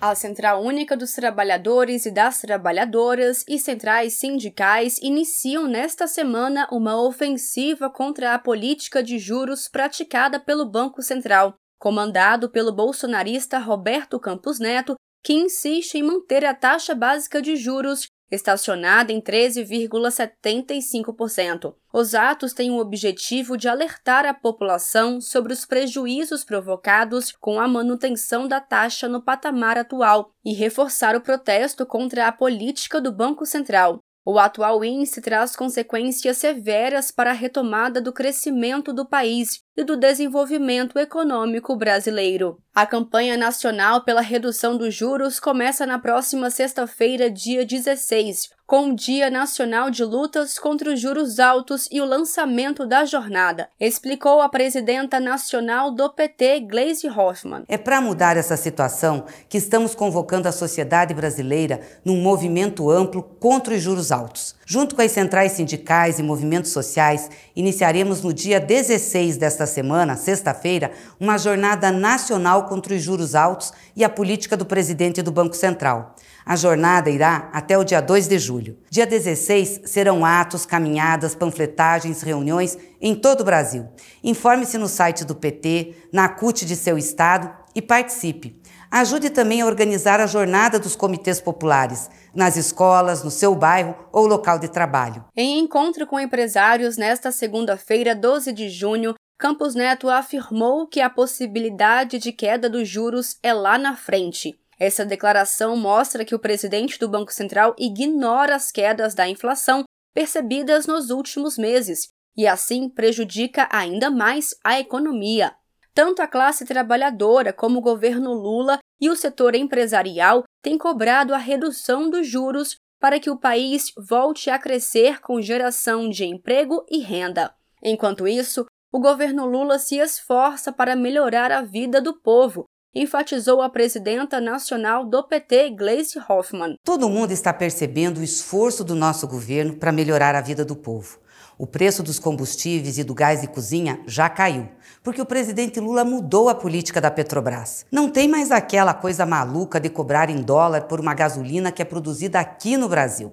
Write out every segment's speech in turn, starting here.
A Central Única dos Trabalhadores e das Trabalhadoras e centrais sindicais iniciam nesta semana uma ofensiva contra a política de juros praticada pelo Banco Central, comandado pelo bolsonarista Roberto Campos Neto, que insiste em manter a taxa básica de juros estacionada em 13,75%. Os atos têm o objetivo de alertar a população sobre os prejuízos provocados com a manutenção da taxa no patamar atual e reforçar o protesto contra a política do Banco Central. O atual índice traz consequências severas para a retomada do crescimento do país e do desenvolvimento econômico brasileiro. A campanha nacional pela redução dos juros começa na próxima sexta-feira, dia 16, com o Dia Nacional de Lutas contra os Juros Altos e o lançamento da jornada, explicou a presidenta nacional do PT, Gleisi Hoffmann. É para mudar essa situação que estamos convocando a sociedade brasileira num movimento amplo contra os juros altos. Junto com as centrais sindicais e movimentos sociais, iniciaremos no dia 16 desta semana, sexta-feira, uma jornada nacional contra os juros altos e a política do presidente do Banco Central. A jornada irá até o dia 2 de julho. Dia 16 serão atos, caminhadas, panfletagens, reuniões em todo o Brasil. Informe-se no site do PT, na CUT de seu estado e participe. Ajude também a organizar a jornada dos comitês populares, nas escolas, no seu bairro ou local de trabalho. Em encontro com empresários nesta segunda-feira, 12 de junho, Campos Neto afirmou que a possibilidade de queda dos juros é lá na frente. Essa declaração mostra que o presidente do Banco Central ignora as quedas da inflação percebidas nos últimos meses e, assim, prejudica ainda mais a economia. Tanto a classe trabalhadora como o governo Lula e o setor empresarial têm cobrado a redução dos juros para que o país volte a crescer com geração de emprego e renda. Enquanto isso, o governo Lula se esforça para melhorar a vida do povo, enfatizou a presidenta nacional do PT, Gleisi Hoffmann. Todo mundo está percebendo o esforço do nosso governo para melhorar a vida do povo. O preço dos combustíveis e do gás de cozinha já caiu, porque o presidente Lula mudou a política da Petrobras. Não tem mais aquela coisa maluca de cobrar em dólar por uma gasolina que é produzida aqui no Brasil.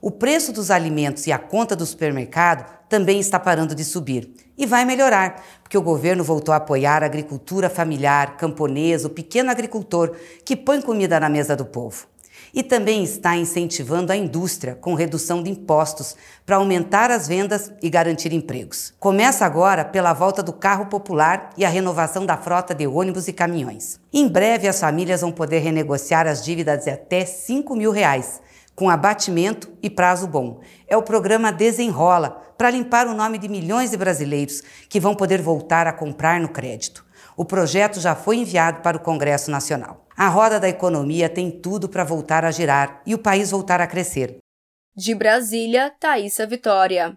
O preço dos alimentos e a conta do supermercado também está parando de subir. E vai melhorar, porque o governo voltou a apoiar a agricultura familiar, camponesa, o pequeno agricultor que põe comida na mesa do povo. E também está incentivando a indústria com redução de impostos para aumentar as vendas e garantir empregos. Começa agora pela volta do carro popular e a renovação da frota de ônibus e caminhões. Em breve, as famílias vão poder renegociar as dívidas de até 5 mil reais com abatimento e prazo bom. É o programa Desenrola, para limpar o nome de milhões de brasileiros que vão poder voltar a comprar no crédito. O projeto já foi enviado para o Congresso Nacional. A roda da economia tem tudo para voltar a girar e o país voltar a crescer. De Brasília, Thaisa Vitória.